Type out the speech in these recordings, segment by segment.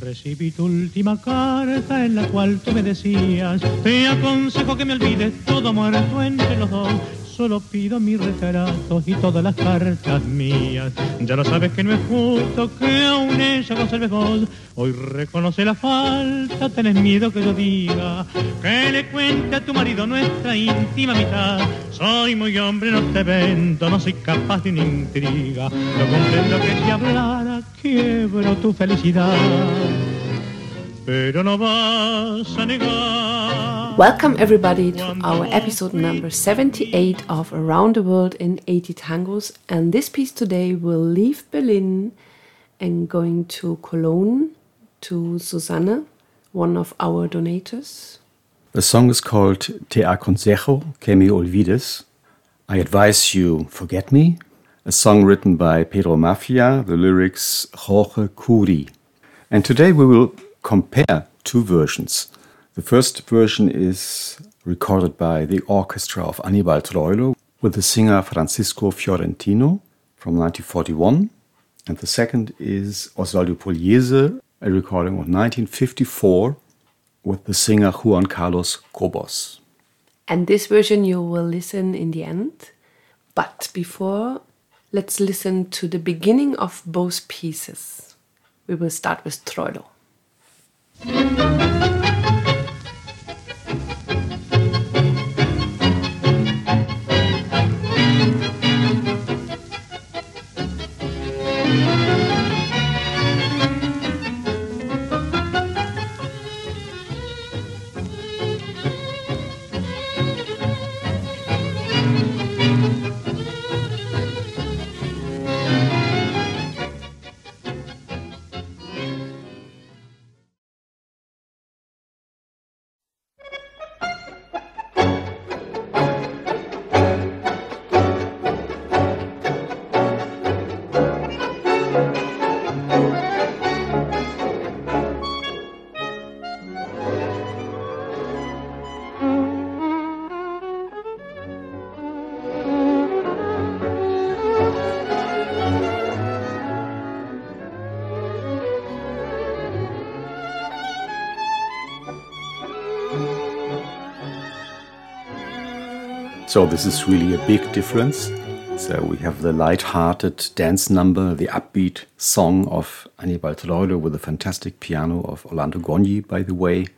Recibí tu última carta en la cual tú me decías, te aconsejo que me olvides todo muerto entre los dos solo pido mi retrato y todas las cartas mías. Ya lo sabes que no es justo que aún ella conserves vos. Hoy reconoce la falta, tenés miedo que yo diga que le cuente a tu marido nuestra íntima mitad. Soy muy hombre, no te vendo, no soy capaz de una intriga. No comprendo que te hablara, quiebro tu felicidad. Welcome everybody to our episode number 78 of Around the World in 80 Tangos and this piece today will leave Berlin and going to Cologne to Susanne, one of our donators. The song is called Te aconsejo que me olvides. I advise you forget me. A song written by Pedro Maffia, the lyrics Jorge Curi. And today we will compare two versions. The first version is recorded by the orchestra of Anibal Troilo with the singer Francisco Fiorentino from 1941. And the second is Osvaldo Pugliese, a recording of 1954 with the singer Juan Carlos Cobos. And this version you will listen in the end. But before, let's listen to the beginning of both pieces. We will start with Troilo. Thank you. So this is really a big difference. So we have the light-hearted dance number, the upbeat song of Anibal Troilo with a fantastic piano of Orlando Gogni, by the way,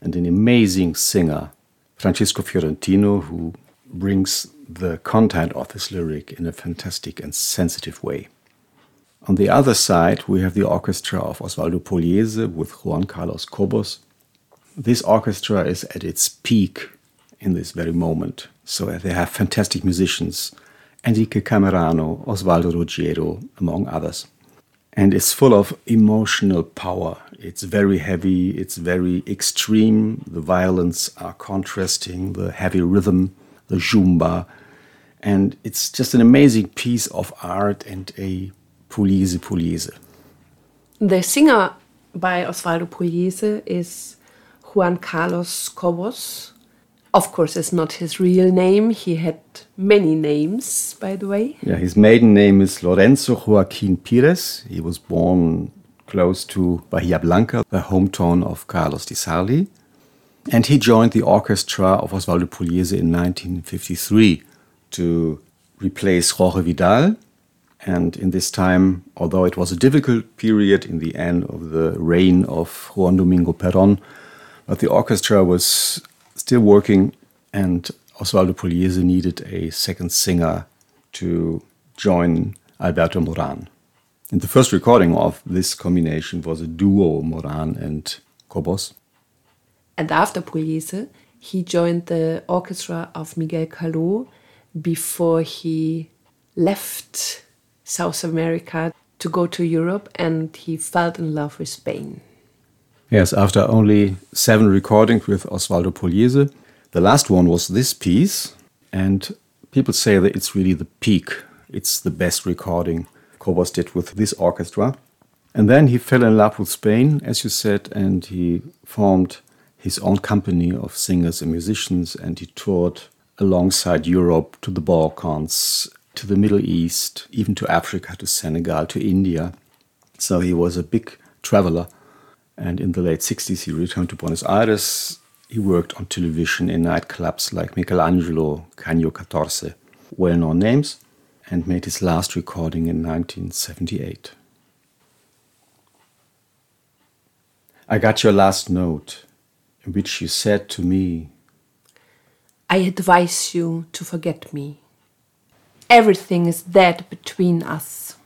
and an amazing singer, Francisco Fiorentino, who brings the content of this lyric in a fantastic and sensitive way. On the other side, we have the orchestra of Osvaldo Pugliese with Juan Carlos Cobos. This orchestra is at its peak in this very moment. So they have fantastic musicians, Enrique Camerano, Osvaldo Ruggiero, among others. And it's full of emotional power. It's very heavy, it's very extreme. The violins are contrasting, the heavy rhythm, the yumba. And it's just an amazing piece of art and a Pugliese Pugliese. The singer by Osvaldo Pugliese is Juan Carlos Cobos, of course, it's not his real name. He had many names, by the way. Yeah, his maiden name is Lorenzo Joaquin Pires. He was born close to Bahia Blanca, the hometown of Carlos Di Sarli. And he joined the orchestra of Osvaldo Pugliese in 1953 to replace Jorge Vidal. And in this time, although it was a difficult period in the end of the reign of Juan Domingo Perón, but the orchestra was still working, and Osvaldo Pugliese needed a second singer to join Alberto Moran. And the first recording of this combination was a duo, Moran and Cobos. And after Pugliese, he joined the orchestra of Miguel Caló before he left South America to go to Europe and he fell in love with Spain. Yes, after only seven recordings with Osvaldo Pugliese, the last one was this piece, and people say that it's really the peak. It's the best recording Cobos did with this orchestra. And then he fell in love with Spain, as you said, and he formed his own company of singers and musicians, and he toured alongside Europe to the Balkans, to the Middle East, even to Africa, to Senegal, to India. So he was a big traveler And in the late 60s, he returned to Buenos Aires. He worked on television in nightclubs like Michelangelo, Caño 14, well known names, and made his last recording in 1978. I got your last note, in which you said to me, I advise you to forget me. Everything is dead between us.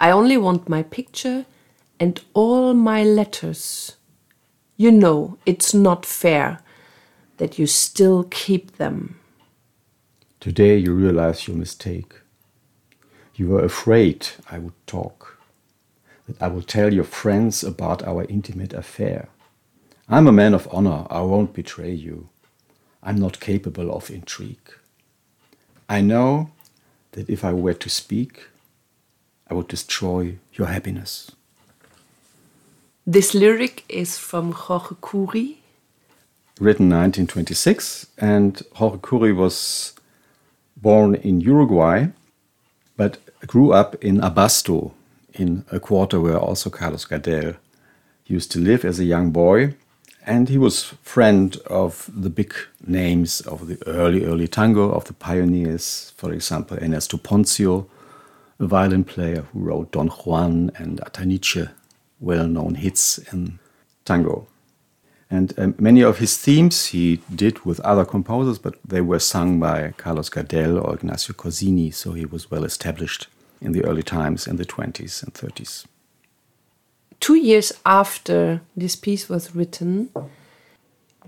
I only want my picture and all my letters. You know it's not fair that you still keep them. Today you realize your mistake. You were afraid I would talk, that I would tell your friends about our intimate affair. I'm a man of honor, I won't betray you. I'm not capable of intrigue. I know that if I were to speak, I would destroy your happiness. This lyric is from Jorge Curi. Written 1926, and Jorge Curi was born in Uruguay, but grew up in Abasto, in a quarter where also Carlos Gardel used to live as a young boy and he was friend of the big names of the early early tango of the pioneers for example ernesto ponzio a violin player who wrote don juan and ataniche well-known hits in tango and um, many of his themes he did with other composers but they were sung by carlos gardel or ignacio corsini so he was well established in the early times in the 20s and 30s two years after this piece was written,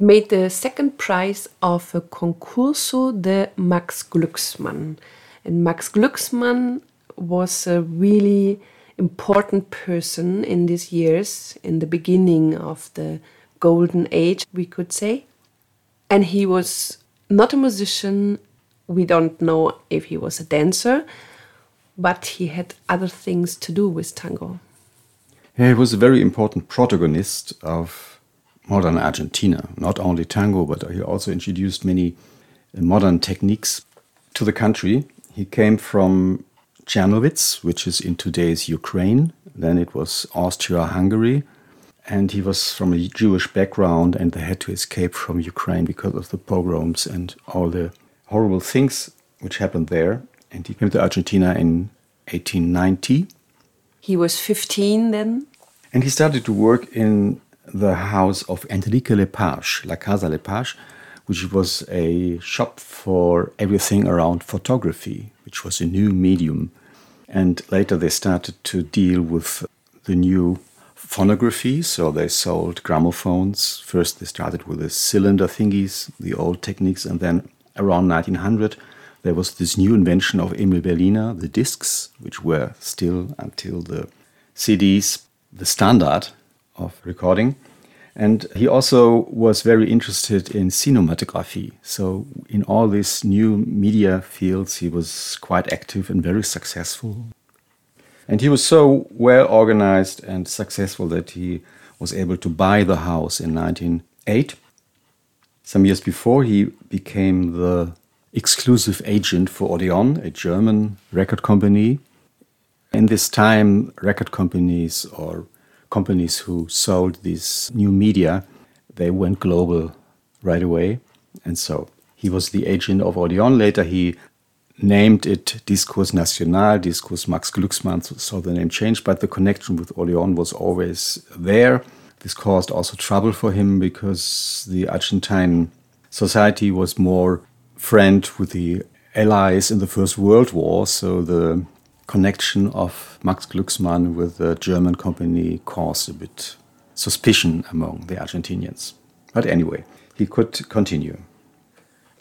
made the second prize of a concurso de Max Glucksmann. And Max Glucksmann was a really important person in these years, in the beginning of the golden age, we could say. And he was not a musician, we don't know if he was a dancer, but he had other things to do with tango. He was a very important protagonist of modern Argentina, not only tango, but he also introduced many modern techniques to the country. He came from Czernowitz, which is in today's Ukraine. Then it was Austria Hungary. And he was from a Jewish background, and they had to escape from Ukraine because of the pogroms and all the horrible things which happened there. And he came to Argentina in 1890 he was 15 then. And he started to work in the house of Enrique Lepage, La Casa Lepage, which was a shop for everything around photography, which was a new medium. And later they started to deal with the new phonography, so they sold gramophones. First they started with the cylinder thingies, the old techniques, and then around 1900 there was this new invention of Emil Berliner, the discs, which were still until the CDs the standard of recording. And he also was very interested in cinematography. So, in all these new media fields, he was quite active and very successful. And he was so well organized and successful that he was able to buy the house in 1908. Some years before, he became the exclusive agent for Odeon, a German record company. In this time, record companies or companies who sold these new media, they went global right away. And so he was the agent of Odeon. Later, he named it Discos National, Discos Max Glucksmann, so the name changed, but the connection with Odeon was always there. This caused also trouble for him because the Argentine society was more friend with the Allies in the First World War, so the connection of Max Glucksmann with the German company caused a bit suspicion among the Argentinians. But anyway, he could continue.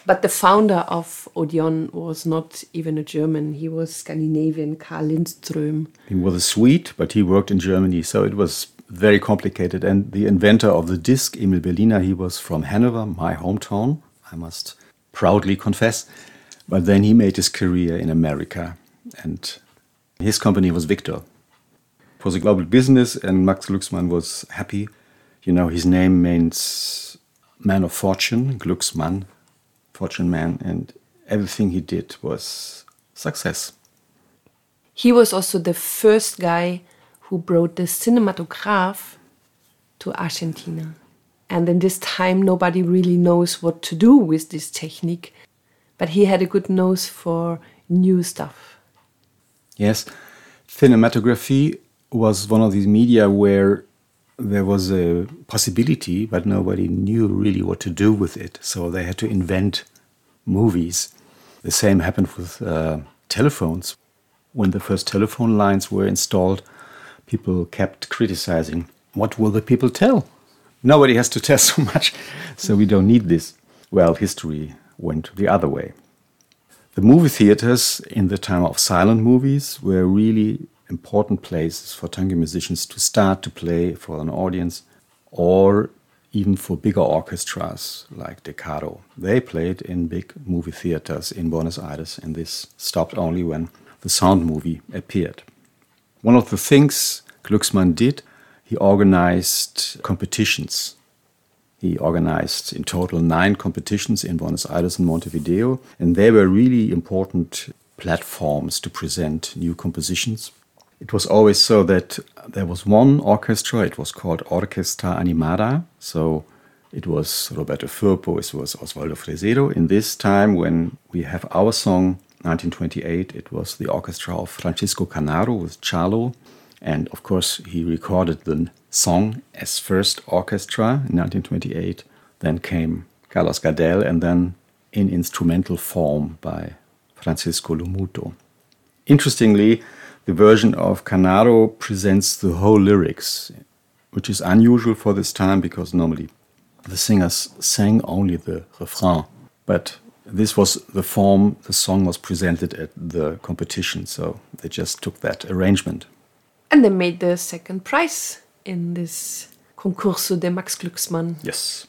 But the founder of Odeon was not even a German. He was Scandinavian, Carl Lindström. He was a Swede, but he worked in Germany, so it was very complicated. And the inventor of the disc, Emil Berliner, he was from Hanover, my hometown, I must proudly confess. But then he made his career in America, and his company was Victor. It was a global business, and Max Glucksmann was happy. You know, his name means man of fortune, Glucksmann, fortune man, and everything he did was success. He was also the first guy who brought the cinematograph to Argentina. And in this time, nobody really knows what to do with this technique. But he had a good nose for new stuff. Yes, cinematography was one of these media where there was a possibility, but nobody knew really what to do with it. So they had to invent movies. The same happened with uh, telephones. When the first telephone lines were installed, people kept criticizing what will the people tell? Nobody has to tell so much, so we don't need this. Well, history went the other way. The movie theaters in the time of silent movies were really important places for tango musicians to start to play for an audience or even for bigger orchestras like De Caro. They played in big movie theaters in Buenos Aires, and this stopped only when the sound movie appeared. One of the things Glücksmann did, he organized competitions. He organized in total nine competitions in Buenos Aires and Montevideo, and they were really important platforms to present new compositions. It was always so that there was one orchestra, it was called Orquesta Animada, so it was Roberto Firpo, it was Osvaldo Fresedo. In this time, when we have our song, 1928, it was the orchestra of Francisco Canaro with cello, and of course, he recorded the song as first orchestra in 1928. Then came Carlos Gardel, and then in instrumental form by Francisco Lomuto. Interestingly, the version of Canaro presents the whole lyrics, which is unusual for this time because normally the singers sang only the refrain. But this was the form the song was presented at the competition, so they just took that arrangement. And they made the second prize in this Concurso de Max Glücksmann. Yes.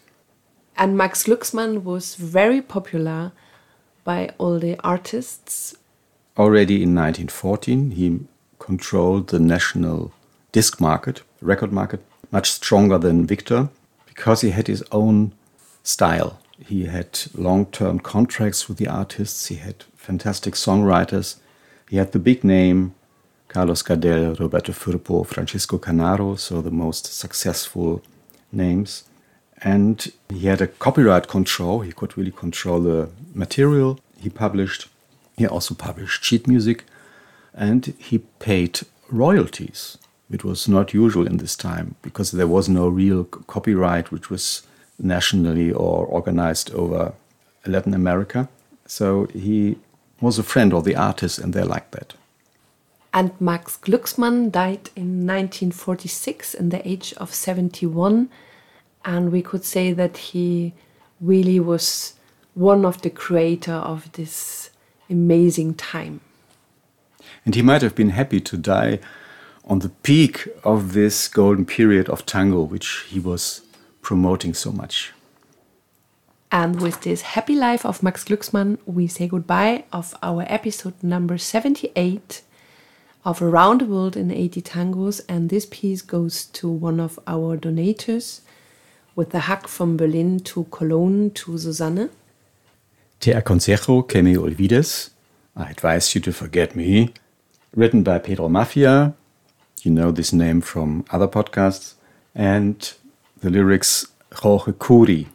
And Max Glücksmann was very popular by all the artists Already in 1914, he controlled the national disc market, record market, much stronger than Victor because he had his own style. He had long term contracts with the artists, he had fantastic songwriters, he had the big name Carlos Gardel, Roberto Firpo, Francisco Canaro, so the most successful names. And he had a copyright control, he could really control the material he published. He also published sheet music and he paid royalties, It was not usual in this time because there was no real copyright which was nationally or organized over Latin America. So he was a friend of the artists and they liked that. And Max Glücksmann died in 1946 in the age of 71. And we could say that he really was one of the creator of this amazing time. And he might have been happy to die on the peak of this golden period of tango, which he was promoting so much. And with this happy life of Max Glücksmann, we say goodbye of our episode number 78 of Around the World in 80 Tangos. And this piece goes to one of our donators with the hug from Berlin to Cologne to Susanne. Te aconsejo que me olvides. I advise you to forget me. Written by Pedro Maffia. You know this name from other podcasts. And the lyrics Jorge Curi.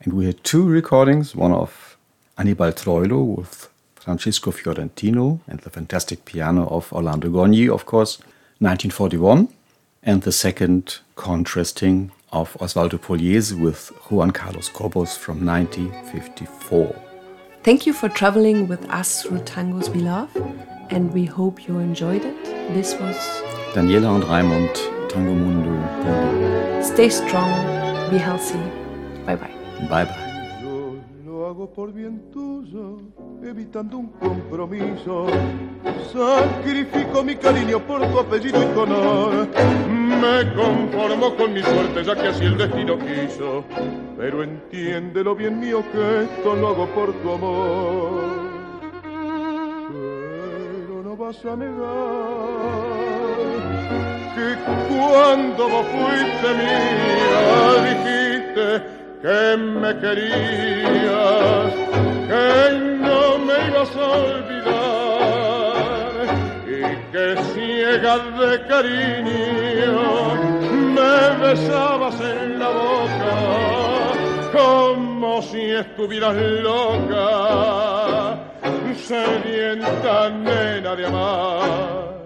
And we had two recordings one of Anibal Troilo with Francisco Fiorentino and the fantastic piano of Orlando Gogni, of course, 1941. And the second contrasting of Osvaldo Pugliese with Juan Carlos Cobos from 1954. Thank you for traveling with us through tangos we love, and we hope you enjoyed it. This was Daniela and Raimund, Tango Mundo, Stay strong, be healthy. Bye bye. Bye bye. Por bien tuyo, evitando un compromiso. Sacrifico mi cariño por tu apellido y tu honor. Me conformo con mi suerte, ya que así el destino quiso. Pero entiéndelo bien mío que esto lo hago por tu amor. Pero no vas a negar que cuando vos fuiste mía dijiste que me querías, que no me ibas a olvidar y que ciega de cariño me besabas en la boca como si estuvieras loca, sedienta nena de amar